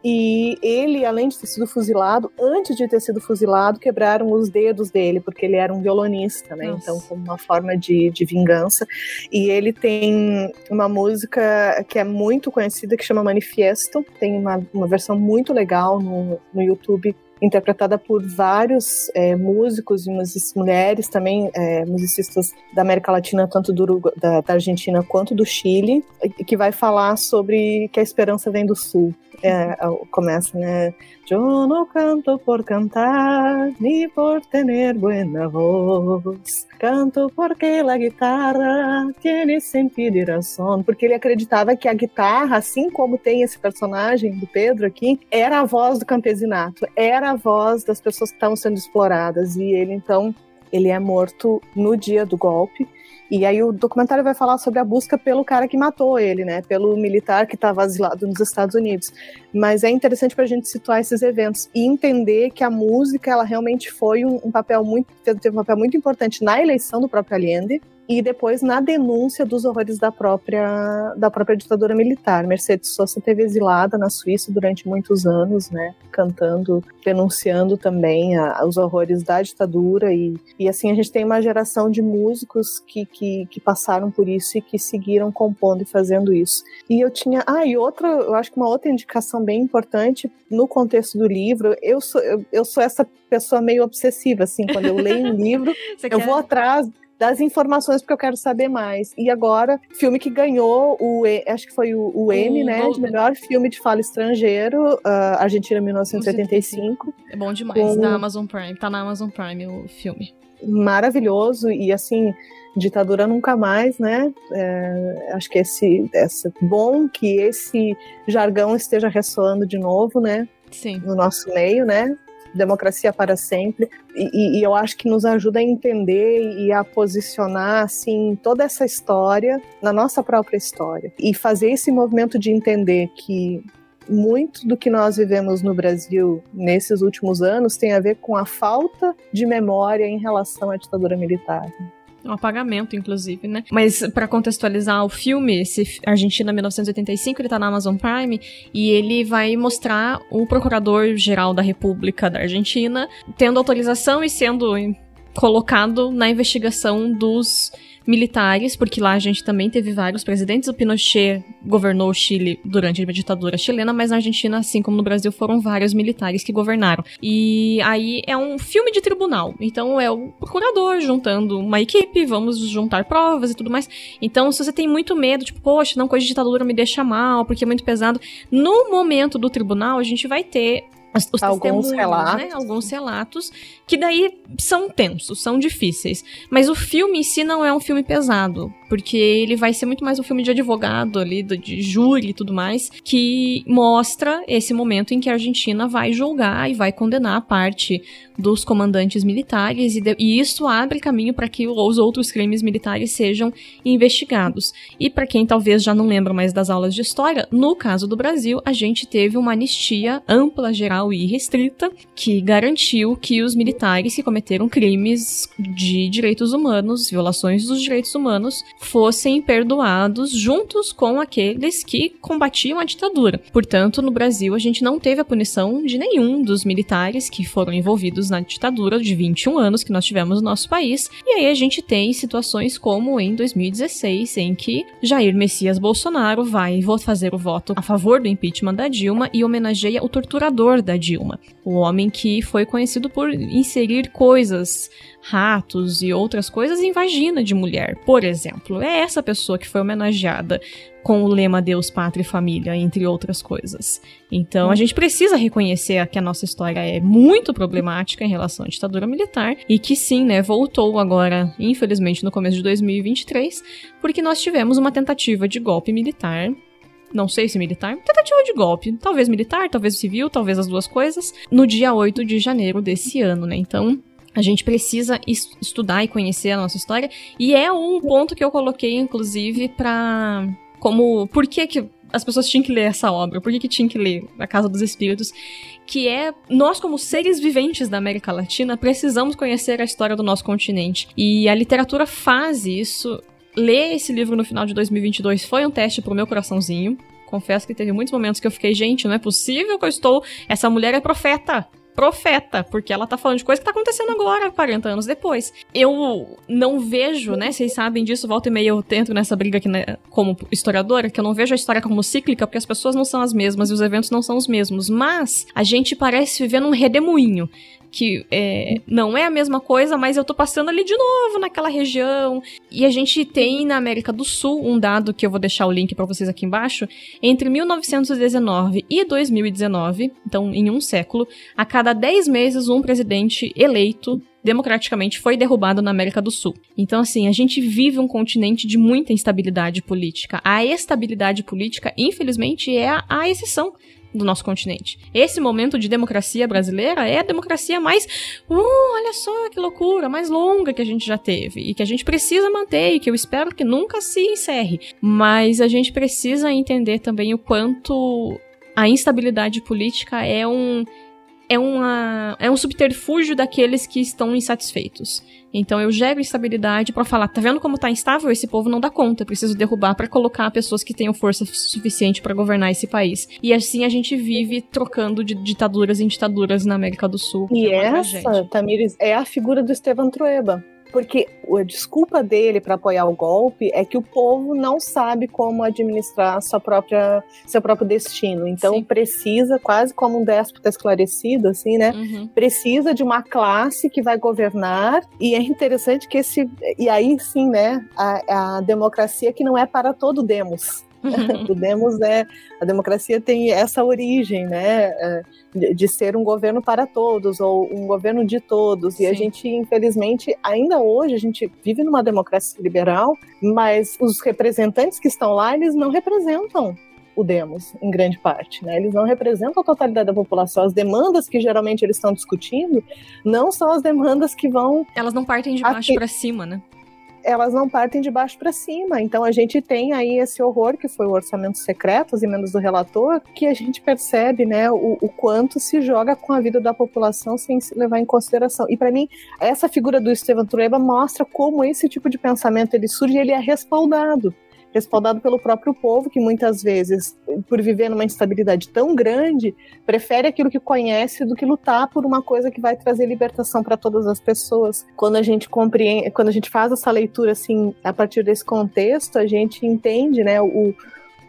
E ele, além de ter sido fuzilado, antes de ter sido fuzilado, quebraram os dedos dele, porque ele era um violonista, né? Nossa. Então, como uma forma de, de vingança. E ele tem uma música que é muito conhecida, que chama Manifesto. Tem uma, uma versão muito legal no, no YouTube interpretada por vários é, músicos e mulheres também, é, musicistas da América Latina, tanto do, da, da, Argentina quanto do Chile, que vai falar sobre que a esperança vem do Sul. É, começa, né? Eu não canto por cantar, ni por tener buena voz. Canto porque a guitarra tiene sentido e razão. Porque ele acreditava que a guitarra, assim como tem esse personagem do Pedro aqui, era a voz do campesinato, era a voz das pessoas que estavam sendo exploradas. E ele, então, ele é morto no dia do golpe. E aí o documentário vai falar sobre a busca pelo cara que matou ele, né? Pelo militar que estava asilado nos Estados Unidos. Mas é interessante para a gente situar esses eventos e entender que a música, ela realmente foi um, um papel muito, teve um papel muito importante na eleição do próprio Allende e depois na denúncia dos horrores da própria, da própria ditadura militar. Mercedes Sosa teve exilada na Suíça durante muitos anos, né, cantando, denunciando também a, os horrores da ditadura e, e assim a gente tem uma geração de músicos que, que, que passaram por isso e que seguiram compondo e fazendo isso. E eu tinha, ah, e outra, eu acho que uma outra indicação bem importante no contexto do livro, eu sou, eu, eu sou essa pessoa meio obsessiva, assim, quando eu leio um livro, eu quer? vou atrás das informações porque eu quero saber mais. E agora, filme que ganhou o, acho que foi o, o Emmy, né, de melhor filme de fala estrangeiro, uh, Argentina 1985. É bom demais, com... da Amazon Prime, tá na Amazon Prime o filme. Maravilhoso e assim, ditadura nunca mais, né? É, acho que esse, esse bom que esse jargão esteja ressoando de novo, né? Sim. No nosso meio, né? Democracia para sempre. E, e, eu acho que nos ajuda a entender e a posicionar assim toda essa história na nossa própria história e fazer esse movimento de entender que muito do que nós vivemos no Brasil nesses últimos anos tem a ver com a falta de memória em relação à ditadura militar um apagamento, inclusive, né? Mas para contextualizar o filme, esse Argentina 1985, ele tá na Amazon Prime e ele vai mostrar o procurador-geral da República da Argentina tendo autorização e sendo colocado na investigação dos militares, porque lá a gente também teve vários presidentes. O Pinochet governou o Chile durante a ditadura chilena, mas na Argentina, assim como no Brasil, foram vários militares que governaram. E aí é um filme de tribunal. Então é o procurador juntando uma equipe, vamos juntar provas e tudo mais. Então, se você tem muito medo, tipo, poxa, não, coisa de ditadura me deixa mal, porque é muito pesado. No momento do tribunal, a gente vai ter os, os alguns né? relatos. Né? Alguns relatos, que daí são tensos, são difíceis. Mas o filme em si não é um filme pesado, porque ele vai ser muito mais um filme de advogado ali, de júri e tudo mais, que mostra esse momento em que a Argentina vai julgar e vai condenar a parte dos comandantes militares, e, de, e isso abre caminho para que os outros crimes militares sejam investigados. E para quem talvez já não lembra mais das aulas de história, no caso do Brasil, a gente teve uma anistia ampla, geral e restrita que garantiu que os militares que cometeram crimes de direitos humanos, violações dos direitos humanos, fossem perdoados juntos com aqueles que combatiam a ditadura. Portanto, no Brasil, a gente não teve a punição de nenhum dos militares que foram envolvidos na ditadura de 21 anos que nós tivemos no nosso país. E aí a gente tem situações como em 2016, em que Jair Messias Bolsonaro vai fazer o voto a favor do impeachment da Dilma e homenageia o torturador da Dilma, o homem que foi conhecido por inserir coisas ratos e outras coisas em vagina de mulher, por exemplo. É essa pessoa que foi homenageada com o lema Deus, Pátria e Família, entre outras coisas. Então a gente precisa reconhecer que a nossa história é muito problemática em relação à ditadura militar e que sim, né, voltou agora, infelizmente, no começo de 2023, porque nós tivemos uma tentativa de golpe militar não sei se militar, tentativa de golpe, talvez militar, talvez civil, talvez as duas coisas, no dia 8 de janeiro desse ano, né? Então, a gente precisa estudar e conhecer a nossa história. E é um ponto que eu coloquei, inclusive, para como por que, que as pessoas tinham que ler essa obra, por que, que tinham que ler A Casa dos Espíritos, que é nós como seres viventes da América Latina precisamos conhecer a história do nosso continente. E a literatura faz isso. Ler esse livro no final de 2022 foi um teste pro meu coraçãozinho, confesso que teve muitos momentos que eu fiquei, gente, não é possível que eu estou. Essa mulher é profeta profeta, porque ela tá falando de coisa que tá acontecendo agora, 40 anos depois. Eu não vejo, né? Vocês sabem disso, volta e meia eu tento nessa briga aqui né, como historiadora, que eu não vejo a história como cíclica, porque as pessoas não são as mesmas e os eventos não são os mesmos. Mas a gente parece viver num redemoinho que é, não é a mesma coisa, mas eu tô passando ali de novo naquela região. E a gente tem na América do Sul um dado que eu vou deixar o link para vocês aqui embaixo. Entre 1919 e 2019, então em um século, a cada 10 meses um presidente eleito democraticamente foi derrubado na América do Sul. Então, assim, a gente vive um continente de muita instabilidade política. A estabilidade política, infelizmente, é a, a exceção do nosso continente. Esse momento de democracia brasileira é a democracia mais, uh, olha só que loucura, mais longa que a gente já teve e que a gente precisa manter e que eu espero que nunca se encerre. Mas a gente precisa entender também o quanto a instabilidade política é um é, uma, é um subterfúgio daqueles que estão insatisfeitos. Então eu gero instabilidade para falar, tá vendo como tá instável? Esse povo não dá conta, preciso derrubar para colocar pessoas que tenham força suficiente para governar esse país. E assim a gente vive trocando de ditaduras em ditaduras na América do Sul. E é essa, Tamires, é a figura do Estevam Trueba. Porque a desculpa dele para apoiar o golpe é que o povo não sabe como administrar sua própria, seu próprio destino. Então sim. precisa, quase como um déspota esclarecido, assim, né? Uhum. Precisa de uma classe que vai governar. E é interessante que esse. E aí sim, né? A, a democracia que não é para todo demos. o Demos é a democracia tem essa origem, né, é, de, de, ser um governo para todos ou um governo de todos. Sim. E a gente, infelizmente, ainda hoje a gente vive numa democracia liberal, mas os representantes que estão lá eles não representam o Demos, em grande parte. Né? Eles não representam a totalidade da população. As demandas que geralmente eles estão discutindo não são as demandas que vão. Elas não partem de baixo para cima, né? Elas não partem de baixo para cima. Então a gente tem aí esse horror que foi o orçamento secreto, as emendas do relator, que a gente percebe, né, o, o quanto se joga com a vida da população sem se levar em consideração. E para mim, essa figura do Estevam Tureba mostra como esse tipo de pensamento ele surge e ele é respaldado respaldado pelo próprio povo, que muitas vezes, por viver numa instabilidade tão grande, prefere aquilo que conhece do que lutar por uma coisa que vai trazer libertação para todas as pessoas. Quando a gente compreende, quando a gente faz essa leitura assim, a partir desse contexto, a gente entende, né, o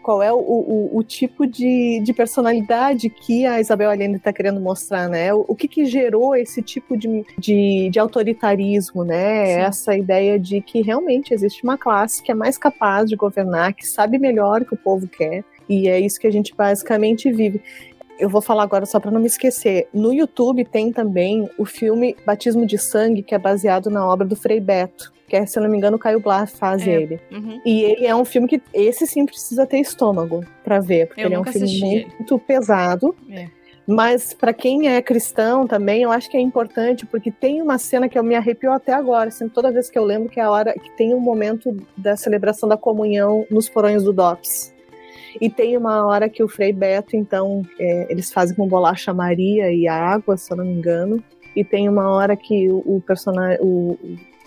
qual é o, o, o tipo de, de, personalidade que a Isabel Allende está querendo mostrar, né? O, o, que, que gerou esse tipo de, de, de autoritarismo, né? Sim. Essa ideia de que realmente existe uma classe que é mais capaz de governar, que sabe melhor o que o povo quer, e é isso que a gente basicamente vive. Eu vou falar agora só para não me esquecer. No YouTube tem também o filme Batismo de Sangue, que é baseado na obra do Frei Beto que é, se eu não me engano, o Caio Blas faz é. ele. Uhum. E ele é um filme que esse sim precisa ter estômago para ver, porque eu ele é um filme muito pesado. É. Mas para quem é cristão também, eu acho que é importante, porque tem uma cena que eu me arrepio até agora, assim, toda vez que eu lembro que é a hora que tem um momento da celebração da comunhão nos porões do DOPS. E tem uma hora que o Frei Beto, então, é, eles fazem com bolacha Maria e água, se eu não me engano. E tem uma hora que o, o personagem, o,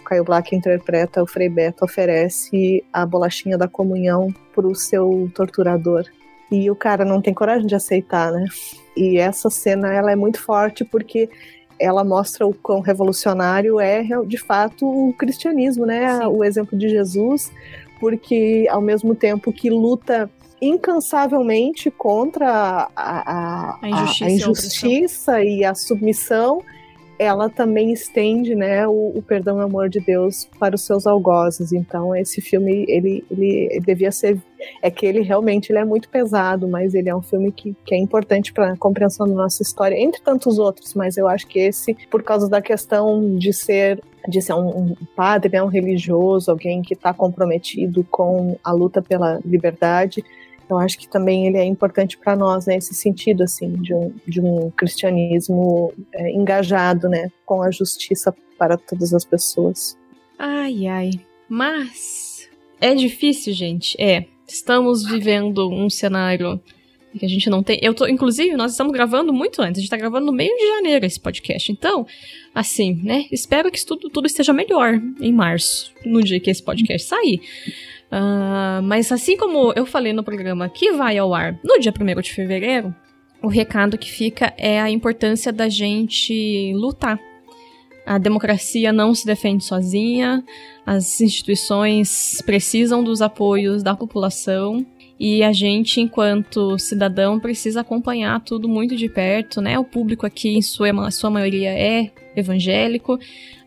Caio Black interpreta, o Frei Beto oferece a bolachinha da comunhão pro seu torturador. E o cara não tem coragem de aceitar, né? E essa cena ela é muito forte porque ela mostra o quão revolucionário é de fato o cristianismo, né? Sim. O exemplo de Jesus, porque ao mesmo tempo que luta incansavelmente contra a, a, a injustiça, a injustiça e a submissão, ela também estende, né, o, o, perdão e o amor de Deus para os seus algozes. Então, esse filme, ele, ele, devia ser... É que ele realmente ele é muito pesado, mas ele é um filme que, que é importante para a compreensão da nossa história, entre tantos outros, mas eu acho que esse, por causa da questão de ser de ser um padre, né, um religioso, alguém que está comprometido com a luta pela liberdade, eu acho que também ele é importante para nós nesse né, sentido assim de um, de um cristianismo é, engajado né com a justiça para todas as pessoas ai ai mas é difícil gente é estamos vivendo um cenário que a gente não tem. Eu tô, inclusive, nós estamos gravando muito antes. A gente tá gravando no meio de janeiro esse podcast. Então, assim, né? Espero que tudo, tudo esteja melhor em março, no dia que esse podcast sair. Uh, mas assim como eu falei no programa que vai ao ar no dia 1 de fevereiro, o recado que fica é a importância da gente lutar. A democracia não se defende sozinha, as instituições precisam dos apoios da população e a gente, enquanto cidadão, precisa acompanhar tudo muito de perto, né? O público aqui, em sua, sua maioria, é evangélico.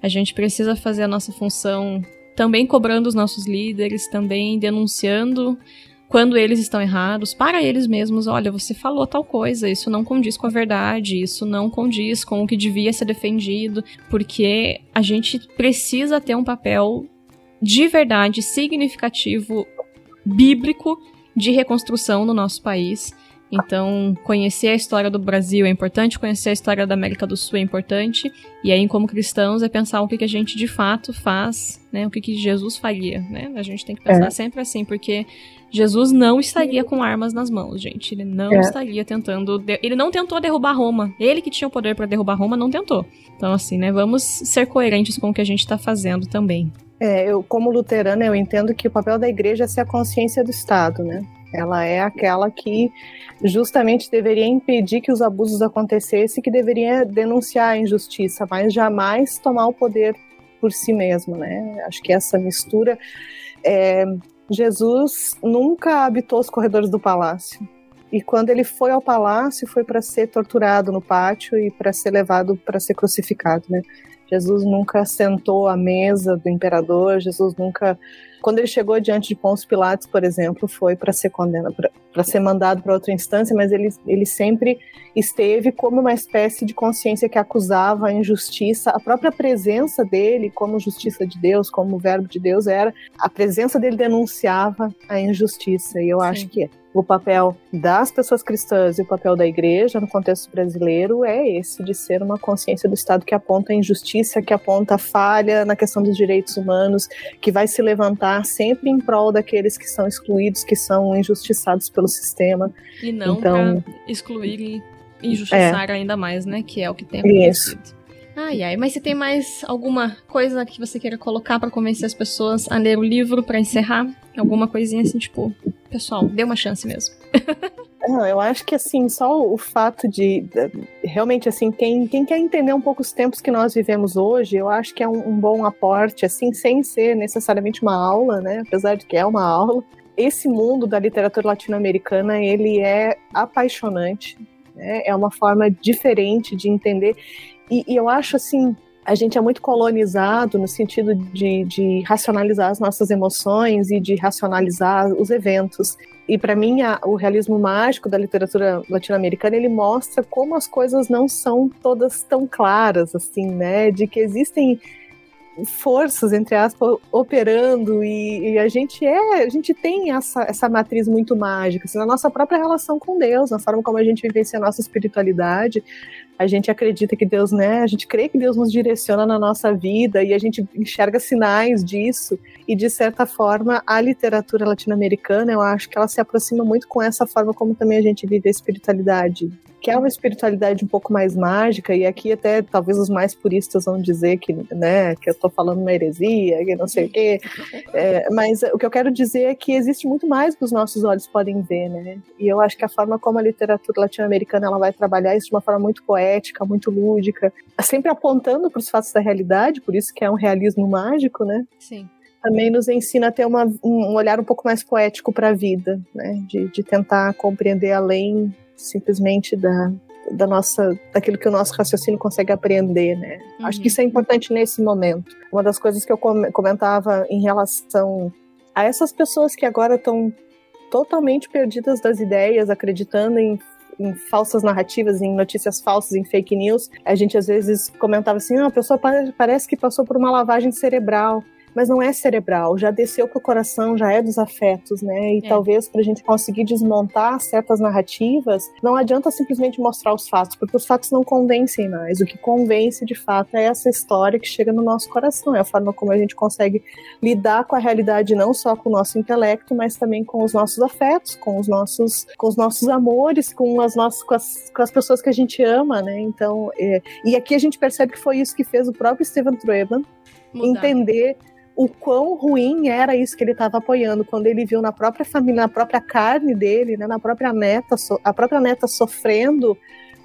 A gente precisa fazer a nossa função também cobrando os nossos líderes, também denunciando quando eles estão errados, para eles mesmos, olha, você falou tal coisa, isso não condiz com a verdade, isso não condiz com o que devia ser defendido, porque a gente precisa ter um papel de verdade significativo bíblico de reconstrução no nosso país. Então, conhecer a história do Brasil é importante, conhecer a história da América do Sul é importante, e aí, como cristãos, é pensar o que, que a gente de fato faz, né? O que, que Jesus faria, né? A gente tem que pensar é. sempre assim, porque Jesus não estaria com armas nas mãos, gente. Ele não é. estaria tentando. Ele não tentou derrubar Roma. Ele que tinha o poder para derrubar Roma não tentou. Então, assim, né? Vamos ser coerentes com o que a gente está fazendo também. É, eu, como luterana, eu entendo que o papel da igreja é ser a consciência do Estado, né? Ela é aquela que justamente deveria impedir que os abusos acontecessem, que deveria denunciar a injustiça, mas jamais tomar o poder por si mesmo, né? Acho que essa mistura. É, Jesus nunca habitou os corredores do palácio. E quando ele foi ao palácio, foi para ser torturado no pátio e para ser levado para ser crucificado, né? Jesus nunca sentou à mesa do imperador, Jesus nunca quando ele chegou diante de Pôncio Pilatos, por exemplo, foi para ser condenado, para ser mandado para outra instância, mas ele, ele sempre esteve como uma espécie de consciência que acusava a injustiça. A própria presença dele, como justiça de Deus, como verbo de Deus, era a presença dele denunciava a injustiça. E eu Sim. acho que o papel das pessoas cristãs e o papel da igreja no contexto brasileiro é esse de ser uma consciência do Estado que aponta a injustiça, que aponta a falha na questão dos direitos humanos, que vai se levantar sempre em prol daqueles que são excluídos, que são injustiçados pelo sistema. E não então, para excluir e injustiçar é. ainda mais, né? Que é o que tem acontecido. Isso. Ai, ai, mas você tem mais alguma coisa que você queira colocar para convencer as pessoas a ler o livro para encerrar? Alguma coisinha assim, tipo, pessoal, dê uma chance mesmo. Não, eu acho que assim, só o fato de, realmente assim, quem, quem quer entender um pouco os tempos que nós vivemos hoje, eu acho que é um, um bom aporte, assim, sem ser necessariamente uma aula, né? Apesar de que é uma aula. Esse mundo da literatura latino-americana, ele é apaixonante, né? É uma forma diferente de entender. E, e eu acho assim, a gente é muito colonizado no sentido de, de, racionalizar as nossas emoções e de racionalizar os eventos. E para mim, a, o realismo mágico da literatura latino-americana ele mostra como as coisas não são todas tão claras, assim, né? De que existem forças, entre aspas, operando e, e, a gente é, a gente tem essa, essa matriz muito mágica, assim, na nossa própria relação com Deus, na forma como a gente vivencia a nossa espiritualidade, a gente acredita que Deus, né, a gente crê que Deus nos direciona na nossa vida e a gente enxerga sinais disso. E de certa forma a literatura latino-americana, eu acho que ela se aproxima muito com essa forma como também a gente vive a espiritualidade que é uma espiritualidade um pouco mais mágica, e aqui até talvez os mais puristas vão dizer que, né, que eu estou falando uma heresia, que não sei o quê, é, mas o que eu quero dizer é que existe muito mais que os nossos olhos podem ver, né, e eu acho que a forma como a literatura latino-americana ela vai trabalhar isso de uma forma muito poética, muito lúdica, sempre apontando para os fatos da realidade, por isso que é um realismo mágico, né? Sim também nos ensina a ter uma, um olhar um pouco mais poético para a vida, né? De, de tentar compreender além simplesmente da, da nossa, daquilo que o nosso raciocínio consegue aprender, né? Uhum. Acho que isso é importante nesse momento. Uma das coisas que eu comentava em relação a essas pessoas que agora estão totalmente perdidas das ideias, acreditando em, em, falsas narrativas, em notícias falsas, em fake news. A gente às vezes comentava assim: ah, a pessoa parece que passou por uma lavagem cerebral mas não é cerebral, já desceu pro coração, já é dos afetos, né? E é. talvez para a gente conseguir desmontar certas narrativas, não adianta simplesmente mostrar os fatos, porque os fatos não convencem mais. O que convence de fato é essa história que chega no nosso coração, é a forma como a gente consegue lidar com a realidade não só com o nosso intelecto, mas também com os nossos afetos, com os nossos, com os nossos amores, com as nossas, com as, com as pessoas que a gente ama, né? Então, é, e aqui a gente percebe que foi isso que fez o próprio Steven Trueban entender o quão ruim era isso que ele estava apoiando quando ele viu na própria família, na própria carne dele, né, na própria neta, a própria neta sofrendo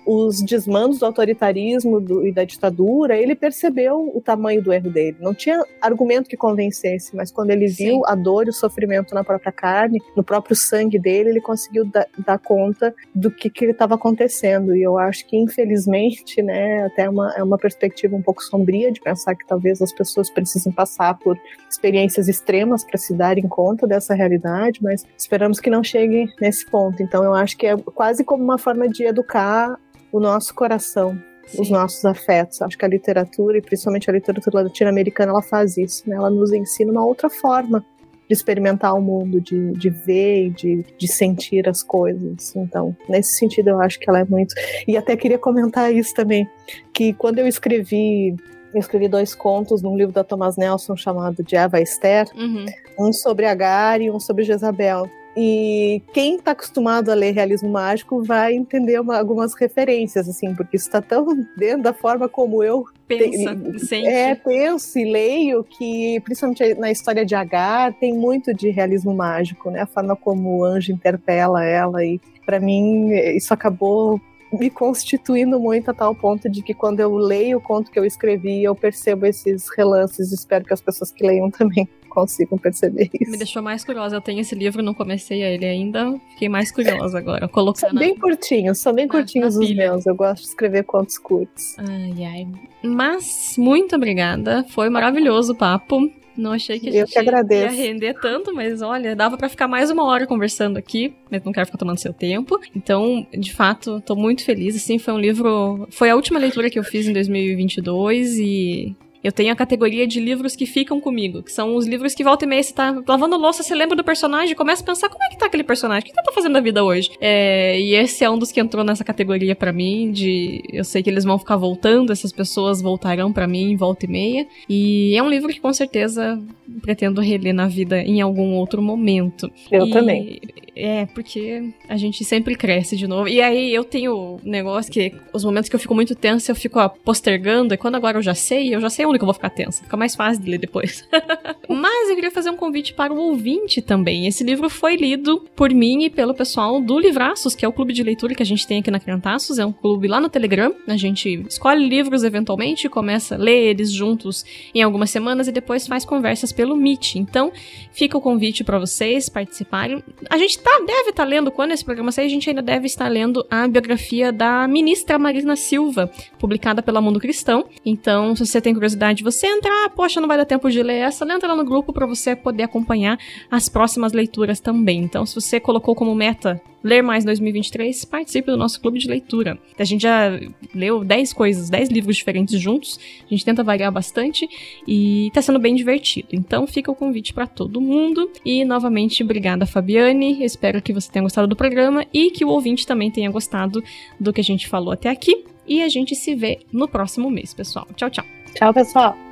os desmandos do autoritarismo do, e da ditadura, ele percebeu o tamanho do erro dele. Não tinha argumento que convencesse, mas quando ele Sim. viu a dor e o sofrimento na própria carne, no próprio sangue dele, ele conseguiu da, dar conta do que, que estava acontecendo. E eu acho que, infelizmente, né, até é uma, é uma perspectiva um pouco sombria de pensar que talvez as pessoas precisem passar por experiências extremas para se darem conta dessa realidade, mas esperamos que não chegue nesse ponto. Então, eu acho que é quase como uma forma de educar o nosso coração, Sim. os nossos afetos. Acho que a literatura, e principalmente a literatura latino-americana, ela faz isso, né? Ela nos ensina uma outra forma de experimentar o mundo, de, de ver e de, de sentir as coisas. Então, nesse sentido, eu acho que ela é muito. E até queria comentar isso também, que quando eu escrevi eu escrevi dois contos num livro da Thomas Nelson chamado De Eva Esther, uhum. um sobre Agar e um sobre Jezabel. E quem está acostumado a ler realismo mágico vai entender uma, algumas referências, assim, porque isso está tão dentro da forma como eu Pensa, te, é, penso e leio que, principalmente na história de Agar, tem muito de realismo mágico, né? A forma como o anjo interpela ela e para mim isso acabou me constituindo muito a tal ponto de que quando eu leio o conto que eu escrevi, eu percebo esses relances. Espero que as pessoas que leiam também consigam perceber isso. Me deixou mais curiosa. Eu tenho esse livro, não comecei a ele ainda. Fiquei mais curiosa agora. Colocando são bem curtinhos, são bem curtinhos os meus. Eu gosto de escrever contos curtos. Ai, ai. Mas, muito obrigada. Foi maravilhoso o papo. Não achei que a gente que ia render tanto, mas olha, dava para ficar mais uma hora conversando aqui, mas não quero ficar tomando seu tempo. Então, de fato, tô muito feliz. Assim, foi um livro. Foi a última leitura que eu fiz em 2022 e eu tenho a categoria de livros que ficam comigo, que são os livros que volta e meia você tá lavando louça, você lembra do personagem começa a pensar como é que tá aquele personagem, o que ele tá fazendo na vida hoje? É, e esse é um dos que entrou nessa categoria para mim, de eu sei que eles vão ficar voltando, essas pessoas voltarão para mim volta e meia. E é um livro que com certeza pretendo reler na vida em algum outro momento. Eu e, também. É, porque a gente sempre cresce de novo. E aí eu tenho um negócio que os momentos que eu fico muito tensa, eu fico ó, postergando, e quando agora eu já sei, eu já sei onde que eu vou ficar tensa. Fica mais fácil de ler depois. Mas eu queria fazer um convite para o ouvinte também. Esse livro foi lido por mim e pelo pessoal do Livraços, que é o clube de leitura que a gente tem aqui na Criantaços. É um clube lá no Telegram. A gente escolhe livros eventualmente, começa a ler eles juntos em algumas semanas e depois faz conversas pelo Meet. Então, fica o convite para vocês participarem. A gente tá, deve estar tá lendo, quando esse programa sair, a gente ainda deve estar lendo a biografia da ministra Marina Silva, publicada pela Mundo Cristão. Então, se você tem curiosidade, você entrar, poxa, não vai dar tempo de ler essa, entra lá no grupo para você poder acompanhar as próximas leituras também. Então, se você colocou como meta ler mais 2023, participe do nosso clube de leitura. A gente já leu 10 coisas, 10 livros diferentes juntos. A gente tenta variar bastante e tá sendo bem divertido. Então fica o convite para todo mundo. E novamente, obrigada, Fabiane. Espero que você tenha gostado do programa e que o ouvinte também tenha gostado do que a gente falou até aqui. E a gente se vê no próximo mês, pessoal. Tchau, tchau. Tchau, pessoal.